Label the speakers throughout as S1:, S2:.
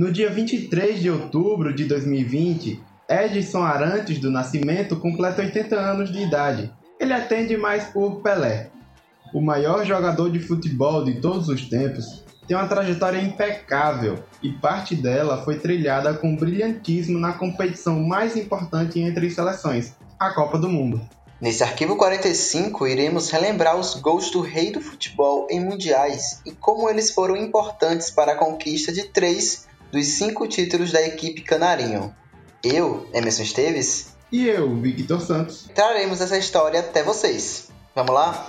S1: No dia 23 de outubro de 2020, Edson Arantes do Nascimento completa 80 anos de idade. Ele atende mais por Pelé. O maior jogador de futebol de todos os tempos tem uma trajetória impecável e parte dela foi trilhada com brilhantismo na competição mais importante entre seleções, a Copa do Mundo.
S2: Nesse arquivo 45, iremos relembrar os gols do rei do futebol em mundiais e como eles foram importantes para a conquista de três dos cinco títulos da equipe Canarinho. Eu, Emerson Esteves,
S1: e eu, Victor Santos,
S2: traremos essa história até vocês. Vamos lá?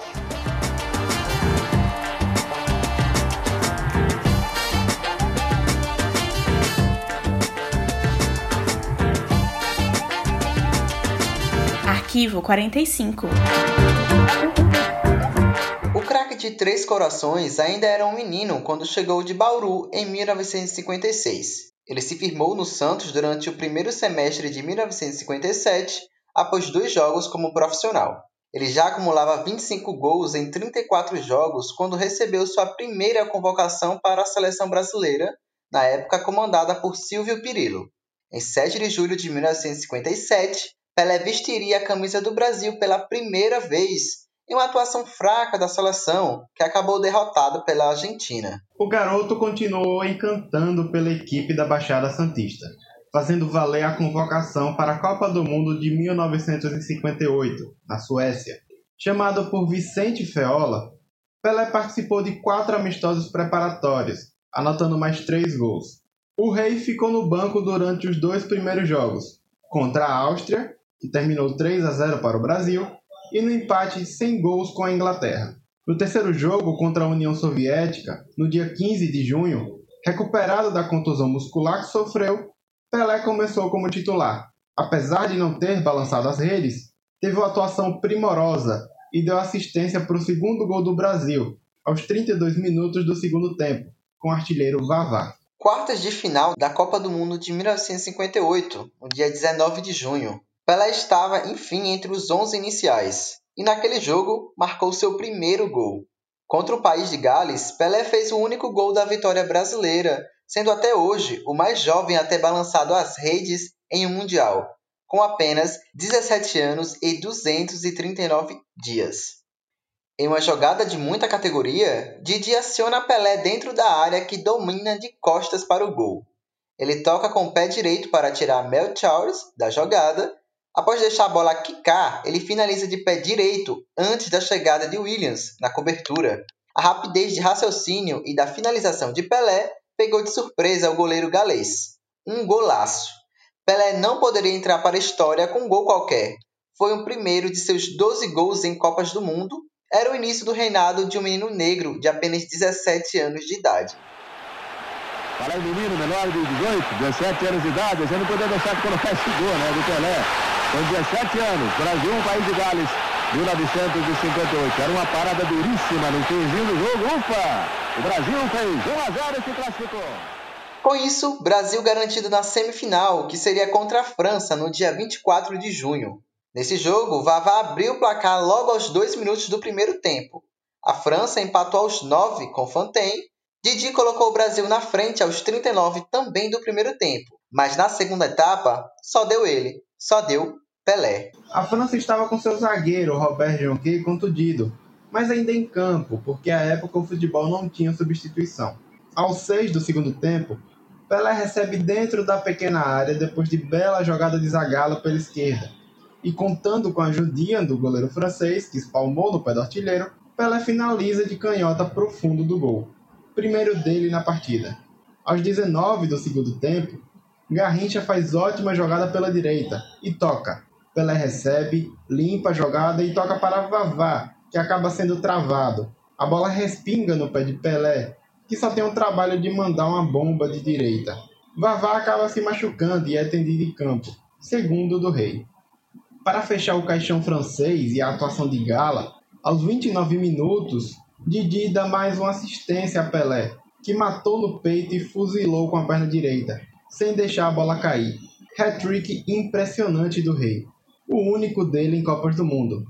S3: Arquivo 45
S2: O craque de Três Corações ainda era um menino quando chegou de Bauru em 1956. Ele se firmou no Santos durante o primeiro semestre de 1957, após dois jogos como profissional. Ele já acumulava 25 gols em 34 jogos quando recebeu sua primeira convocação para a seleção brasileira, na época comandada por Silvio Pirillo. Em 7 de julho de 1957, Pelé vestiria a camisa do Brasil pela primeira vez em uma atuação fraca da seleção, que acabou derrotada pela Argentina.
S1: O garoto continuou encantando pela equipe da Baixada Santista, fazendo valer a convocação para a Copa do Mundo de 1958, na Suécia. Chamado por Vicente Feola, Pelé participou de quatro amistosos preparatórios, anotando mais três gols. O rei ficou no banco durante os dois primeiros jogos, contra a Áustria que terminou 3 a 0 para o Brasil, e no empate sem gols com a Inglaterra. No terceiro jogo contra a União Soviética, no dia 15 de junho, recuperado da contusão muscular que sofreu, Pelé começou como titular. Apesar de não ter balançado as redes, teve uma atuação primorosa e deu assistência para o segundo gol do Brasil, aos 32 minutos do segundo tempo, com o artilheiro Vavá.
S2: Quartas de final da Copa do Mundo de 1958, no dia 19 de junho. Pelé estava, enfim, entre os 11 iniciais e naquele jogo marcou seu primeiro gol. Contra o país de Gales, Pelé fez o único gol da vitória brasileira, sendo até hoje o mais jovem a ter balançado as redes em um Mundial, com apenas 17 anos e 239 dias. Em uma jogada de muita categoria, Didi aciona Pelé dentro da área que domina de costas para o gol. Ele toca com o pé direito para tirar Mel Charles da jogada Após deixar a bola quicar, ele finaliza de pé direito antes da chegada de Williams na cobertura. A rapidez de raciocínio e da finalização de Pelé pegou de surpresa o goleiro galês. Um golaço. Pelé não poderia entrar para a história com um gol qualquer. Foi o primeiro de seus 12 gols em Copas do Mundo. Era o início do reinado de um menino negro de apenas 17 anos de idade.
S4: Para o menino menor de 18, 17 anos de idade, você não poderia deixar de colocar esse gol, né, do Pelé. Com 17 anos, Brasil, país de Gales, 1958. Era uma parada duríssima no finzinho do jogo. Ufa! O Brasil fez 1 a 0 e se classificou.
S2: Com isso, Brasil garantido na semifinal, que seria contra a França no dia 24 de junho. Nesse jogo, Vavá abriu o placar logo aos dois minutos do primeiro tempo. A França empatou aos 9 com Fontaine. Didi colocou o Brasil na frente aos 39 também do primeiro tempo, mas na segunda etapa só deu ele, só deu Pelé.
S1: A França estava com seu zagueiro, Robert Jonquet, contundido, mas ainda em campo, porque à época o futebol não tinha substituição. Aos seis do segundo tempo, Pelé recebe dentro da pequena área depois de bela jogada de Zagallo pela esquerda. E contando com a ajudinha do goleiro francês, que espalmou no pé do artilheiro, Pelé finaliza de canhota profundo do gol. Primeiro dele na partida. Aos 19 do segundo tempo, Garrincha faz ótima jogada pela direita e toca, Pelé recebe, limpa a jogada e toca para Vavá, que acaba sendo travado. A bola respinga no pé de Pelé, que só tem o trabalho de mandar uma bomba de direita. Vavá acaba se machucando e é tendido em campo, segundo do rei. Para fechar o caixão francês e a atuação de Gala, aos 29 minutos, Didi dá mais uma assistência a Pelé, que matou no peito e fuzilou com a perna direita, sem deixar a bola cair. Hat-trick impressionante do rei o único dele em Copas do Mundo.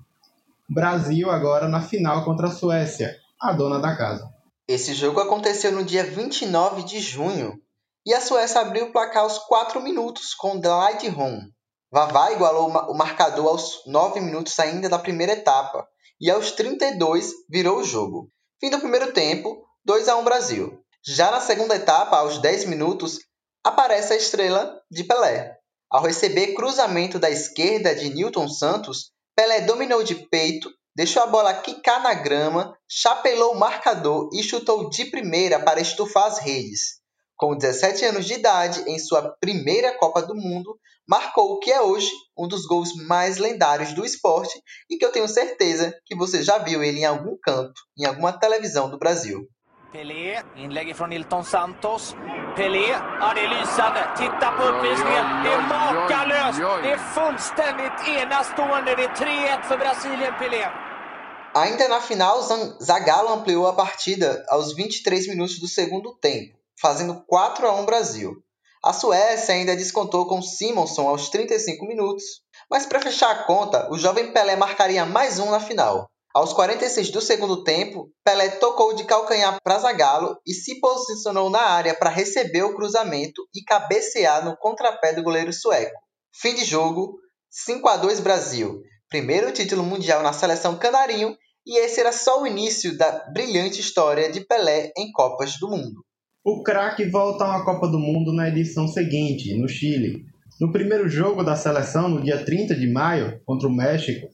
S1: Brasil agora na final contra a Suécia, a dona da casa.
S2: Esse jogo aconteceu no dia 29 de junho. e a Suécia abriu o placar aos 4 minutos com Light Home. Vavá igualou o marcador aos 9 minutos ainda da primeira etapa e aos 32 virou o jogo. Fim do primeiro tempo, 2 a 1 Brasil. Já na segunda etapa, aos 10 minutos, aparece a estrela de Pelé. Ao receber cruzamento da esquerda de Newton Santos, Pelé dominou de peito, deixou a bola quicar na grama, chapelou o marcador e chutou de primeira para estufar as redes. Com 17 anos de idade, em sua primeira Copa do Mundo, marcou o que é hoje um dos gols mais lendários do esporte e que eu tenho certeza que você já viu ele em algum canto, em alguma televisão do Brasil.
S3: Pelé, inlägg från Nilton Santos. Pelé, ja det är lysande. Titta på uppvisningen. Det är makalöst. Det är fullständigt enastående. Det är 3-1 för Brasilien, Pelé.
S2: Ainda na final, Zagallo ampliou a partida aos 23 minutos do segundo tempo, fazendo 4 a 1 Brasil. A Suécia ainda descontou com Simonson aos 35 minutos, mas para fechar a conta, o jovem Pelé marcaria mais um na final. Aos 46 do segundo tempo, Pelé tocou de calcanhar para Zagallo e se posicionou na área para receber o cruzamento e cabecear no contrapé do goleiro sueco. Fim de jogo, 5 a 2 Brasil. Primeiro título mundial na seleção canarinho e esse era só o início da brilhante história de Pelé em Copas do Mundo.
S1: O craque volta a uma Copa do Mundo na edição seguinte, no Chile. No primeiro jogo da seleção, no dia 30 de maio, contra o México,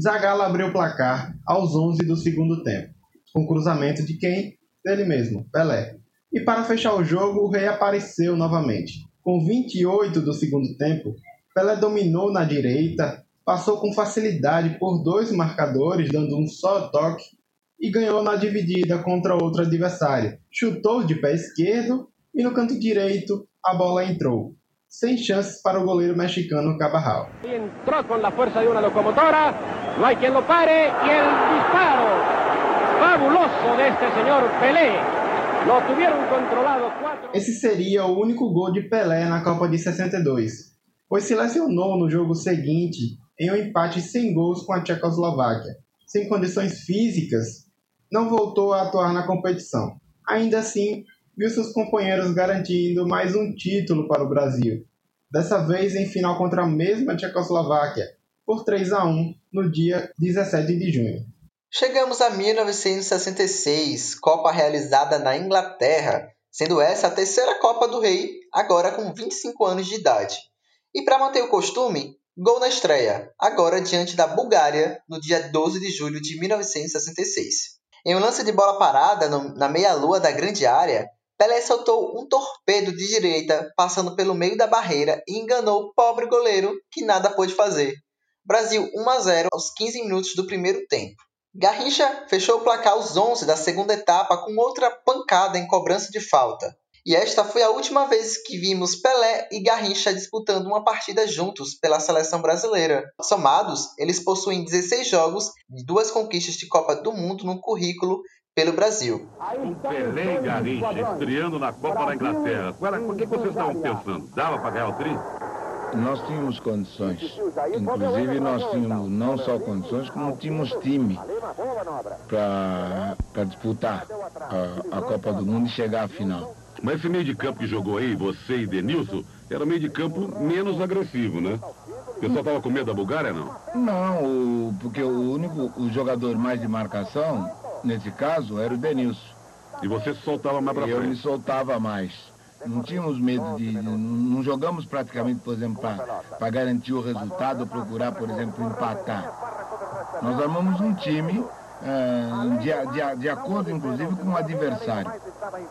S1: Zagallo abriu o placar aos 11 do segundo tempo, com cruzamento de quem? Dele mesmo, Pelé. E para fechar o jogo, o rei apareceu novamente. Com 28 do segundo tempo, Pelé dominou na direita, passou com facilidade por dois marcadores, dando um só toque, e ganhou na dividida contra outro adversário. Chutou de pé esquerdo e no canto direito a bola entrou sem chances para o goleiro mexicano Cabarral.
S5: Entró con la fuerza de una locomotora, no hay quien lo pare y el disparo fabuloso de este señor Pelé. Lo tuvieron controlado cuatro...
S1: Esse seria o único gol de Pelé na Copa de 62, pois se lesionou no jogo seguinte em um empate sem gols com a Tchecoslováquia. Sem condições físicas, não voltou a atuar na competição. Ainda assim, viu seus companheiros garantindo mais um título para o Brasil, dessa vez em final contra a mesma Tchecoslováquia, por 3 a 1 no dia 17 de junho.
S2: Chegamos a 1966, Copa realizada na Inglaterra, sendo essa a terceira Copa do Rei, agora com 25 anos de idade. E para manter o costume, gol na estreia, agora diante da Bulgária, no dia 12 de julho de 1966. Em um lance de bola parada no, na meia-lua da grande área, Pelé soltou um torpedo de direita, passando pelo meio da barreira e enganou o pobre goleiro, que nada pôde fazer. Brasil 1 a 0 aos 15 minutos do primeiro tempo. Garrincha fechou o placar aos 11 da segunda etapa com outra pancada em cobrança de falta. E esta foi a última vez que vimos Pelé e Garrincha disputando uma partida juntos pela seleção brasileira. Somados, eles possuem 16 jogos e duas conquistas de Copa do Mundo no currículo pelo Brasil.
S6: O Pelé e Garrincha estreando na Copa da Inglaterra. O que vocês estavam pensando? Dava para ganhar o tri?
S7: Nós tínhamos condições. Inclusive, nós tínhamos não só condições, como tínhamos time para disputar a, a, Copa do Mundo e chegar à final.
S6: Mas esse meio de campo que jogou aí, você e Denilson, era meio de campo menos agressivo, né? O pessoal estava com medo da Bulgária, não?
S7: Não, o, porque o único o jogador mais de marcação nesse caso, era o Denilson.
S6: E você soltava mais para frente?
S7: Eu me soltava mais. Não tínhamos medo de. Não, não jogamos praticamente, por exemplo, para garantir o resultado ou procurar, por exemplo, empatar. Nós armamos um time uh, de, de, de, acordo, inclusive, com o adversário.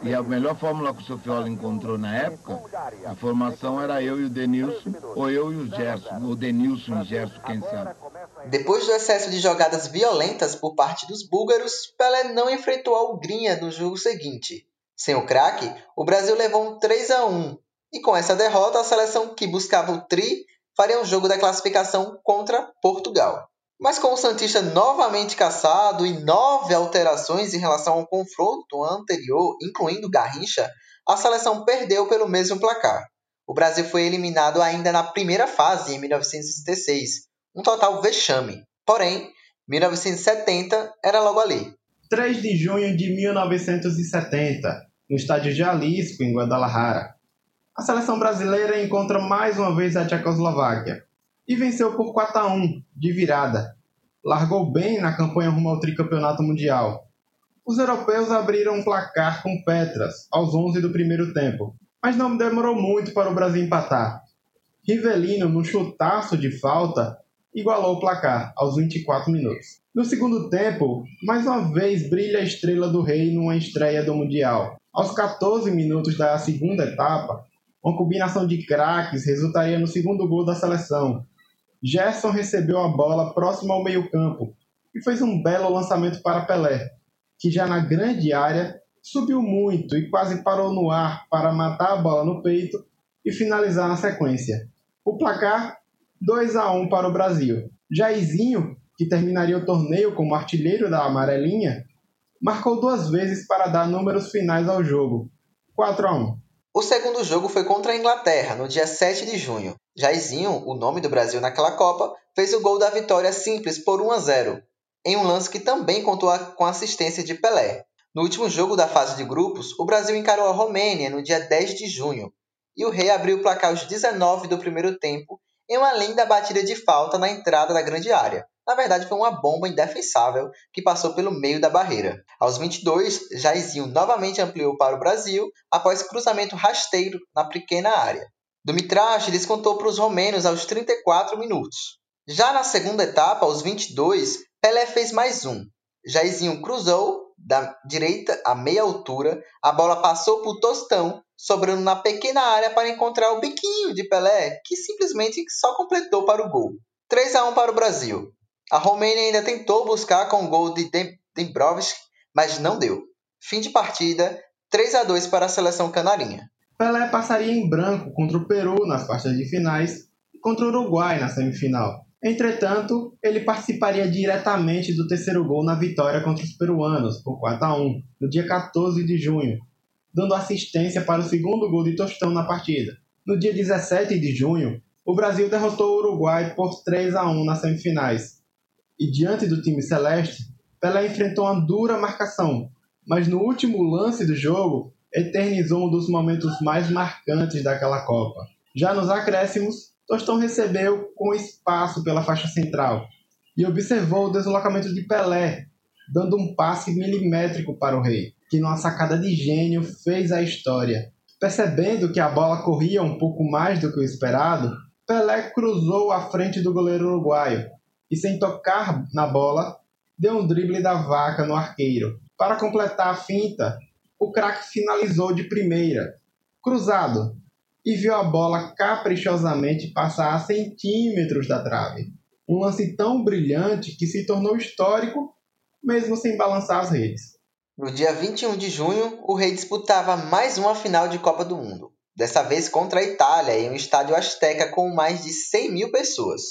S7: E a melhor fórmula que o Sofiola encontrou na época, a formação era eu e o Denilson, ou eu e o Gerson, ou Denilson e Gerson, quem sabe.
S2: Depois do excesso de jogadas violentas por parte dos búlgaros, Pelé não enfrentou a Hungria no jogo seguinte. Sem o craque, o Brasil levou um 3 a 1 e com essa derrota a seleção que buscava o tri faria um jogo da classificação contra Portugal. Mas com o Santista novamente caçado e nove alterações em relação ao confronto anterior, incluindo Garrincha, a seleção perdeu pelo mesmo placar. O Brasil foi eliminado ainda na primeira fase, em 1966, um total vexame. Porém, 1970 era logo ali.
S1: 3 de junho de 1970, no estádio Jalisco, em Guadalajara. a seleção brasileira encontra mais uma vez a Tchecoslováquia e venceu por 4 a 1 de virada. Largou bem na campanha rumo ao tricampeonato mundial. Os europeus abriram um placar com Petras aos 11 do primeiro tempo, mas não demorou muito para o Brasil empatar. Rivelino, no chutaço de falta, igualou o placar aos 24 minutos. No segundo tempo, mais uma vez brilha a estrela do rei numa estreia do Mundial. Aos 14 minutos da segunda etapa, uma combinação de craques resultaria no segundo gol da seleção. Gerson recebeu a bola próximo ao meio-campo e fez um belo lançamento para Pelé, que já na grande área subiu muito e quase parou no ar para matar a bola no peito e finalizar na sequência. O placar 2 a 1 para o Brasil. Jairzinho, que terminaria o torneio como artilheiro da amarelinha, marcou duas vezes para dar números finais ao jogo. 4 a 1.
S2: O segundo jogo foi contra a Inglaterra, no dia 7 de junho. Jairzinho, o nome do Brasil naquela Copa, fez o gol da vitória simples por 1 a 0, em um lance que também contou com a assistência de Pelé. No último jogo da fase de grupos, o Brasil encarou a Romênia no dia 10 de junho, e o Rei abriu o placar aos 19 do primeiro tempo em uma linda batida de falta na entrada da grande área. Na verdade, foi uma bomba indefensável que passou pelo meio da barreira. Aos 22, Jairzinho novamente ampliou para o Brasil após cruzamento rasteiro na pequena área. Dumitrache descontou para os romenos aos 34 minutos. Já na segunda etapa, aos 22, Pelé fez mais um. Jairzinho cruzou da direita a meia altura, a bola passou por Tostão, sobrando na pequena área para encontrar o biquinho de Pelé, que simplesmente só completou para o gol. 3 a 1 para o Brasil. A Romênia ainda tentou buscar com o gol de Dembrovski, mas não deu. Fim de partida, 3 a 2 para a seleção canarinha.
S1: Pelé passaria em branco contra o Peru nas quartas de finais e contra o Uruguai na semifinal. Entretanto, ele participaria diretamente do terceiro gol na vitória contra os peruanos, por 4 a 1, no dia 14 de junho, dando assistência para o segundo gol de Tostão na partida. No dia 17 de junho, o Brasil derrotou o Uruguai por 3 a 1 nas semifinais, e diante do time celeste, Pelé enfrentou uma dura marcação, mas no último lance do jogo eternizou um dos momentos mais marcantes daquela Copa. Já nos acréscimos, Tostão recebeu com espaço pela faixa central e observou o deslocamento de Pelé, dando um passe milimétrico para o rei, que numa sacada de gênio fez a história. Percebendo que a bola corria um pouco mais do que o esperado, Pelé cruzou à frente do goleiro uruguaio, e, sem tocar na bola, deu um drible da vaca no arqueiro. Para completar a finta, o craque finalizou de primeira, cruzado, e viu a bola caprichosamente passar a centímetros da trave. Um lance tão brilhante que se tornou histórico, mesmo sem balançar as redes.
S2: No dia 21 de junho, o Rei disputava mais uma final de Copa do Mundo, dessa vez contra a Itália, em um estádio Azteca com mais de 100 mil pessoas.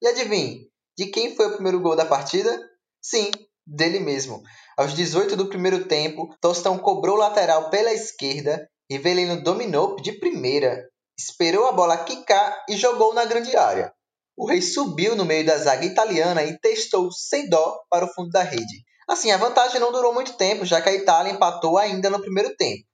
S2: E adivinhe, de quem foi o primeiro gol da partida? Sim, dele mesmo. Aos 18 do primeiro tempo, Tostão cobrou o lateral pela esquerda, Rivelino dominou de primeira, esperou a bola quicar e jogou na grande área. O rei subiu no meio da zaga italiana e testou sem dó para o fundo da rede. Assim, a vantagem não durou muito tempo, já que a Itália empatou ainda no primeiro tempo.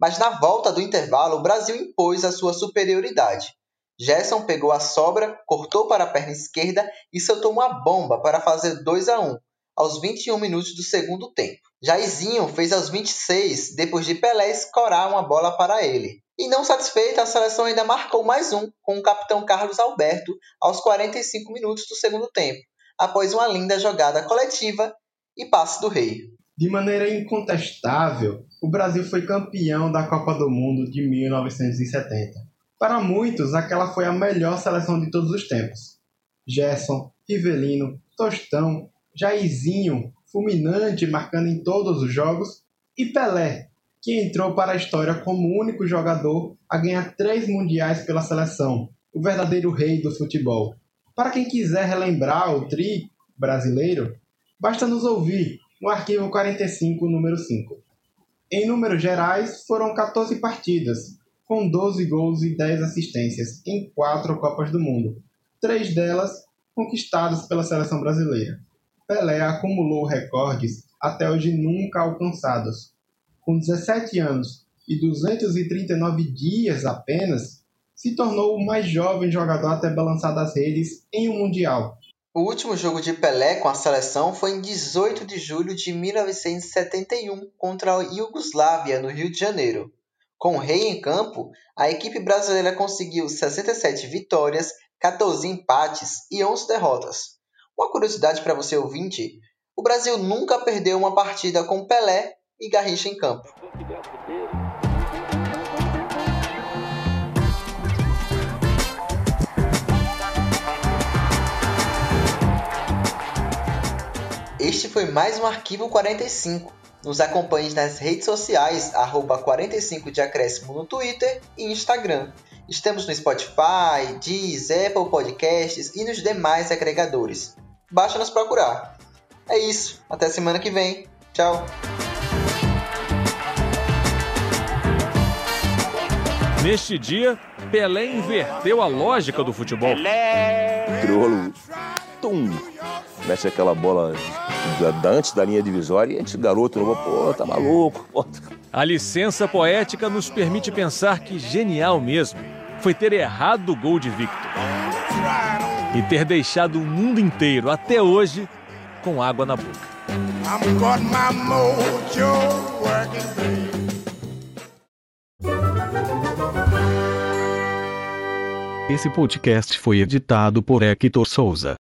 S2: Mas na volta do intervalo, o Brasil impôs a sua superioridade. Gerson pegou a sobra, cortou para a perna esquerda e soltou uma bomba para fazer 2 a 1 aos 21 minutos do segundo tempo. Jairzinho fez aos 26, depois de Pelé escorar uma bola para ele. E não satisfeita, a seleção ainda marcou mais um com o capitão Carlos Alberto aos 45 minutos do segundo tempo, após uma linda jogada coletiva e passe do rei.
S1: De maneira incontestável, o Brasil foi campeão da Copa do Mundo de 1970. Para muitos, aquela foi a melhor seleção de todos os tempos. Gerson, Rivelino, Tostão, Jairzinho, fulminante, marcando em todos os jogos, e Pelé, que entrou para a história como o único jogador a ganhar três mundiais pela seleção, o verdadeiro rei do futebol. Para quem quiser relembrar o tri brasileiro, basta nos ouvir no arquivo 45, número 5. Em números gerais, foram 14 partidas, com 12 gols e 10 assistências em quatro Copas do Mundo, três delas conquistadas pela seleção brasileira. Pelé acumulou recordes até hoje nunca alcançados. Com 17 anos e 239 dias apenas, se tornou o mais jovem jogador a ter balançado as redes em um Mundial.
S2: O último jogo de Pelé com a seleção foi em 18 de julho de 1971 contra a Iugoslávia, no Rio de Janeiro. Com o Rei em campo, a equipe brasileira conseguiu 67 vitórias, 14 empates e 11 derrotas. Uma curiosidade para você ouvinte: o Brasil nunca perdeu uma partida com Pelé e Garrincha em campo. Este foi mais um Arquivo 45. Nos acompanhe nas redes sociais, arroba 45 de acréscimo no Twitter e Instagram. Estamos no Spotify, Deezer, Apple Podcasts e nos demais agregadores. Basta nos procurar. É isso. Até semana que vem. Tchau.
S8: Neste dia, Pelé inverteu a lógica do futebol.
S9: Crioulo, tum, mexe aquela bola antes da linha divisória e a gente, garoto, não pô, tá maluco. Pô.
S8: A licença poética nos permite pensar que genial mesmo foi ter errado o gol de Victor e ter deixado o mundo inteiro até hoje com água na boca.
S10: Esse podcast foi editado por Hector Souza.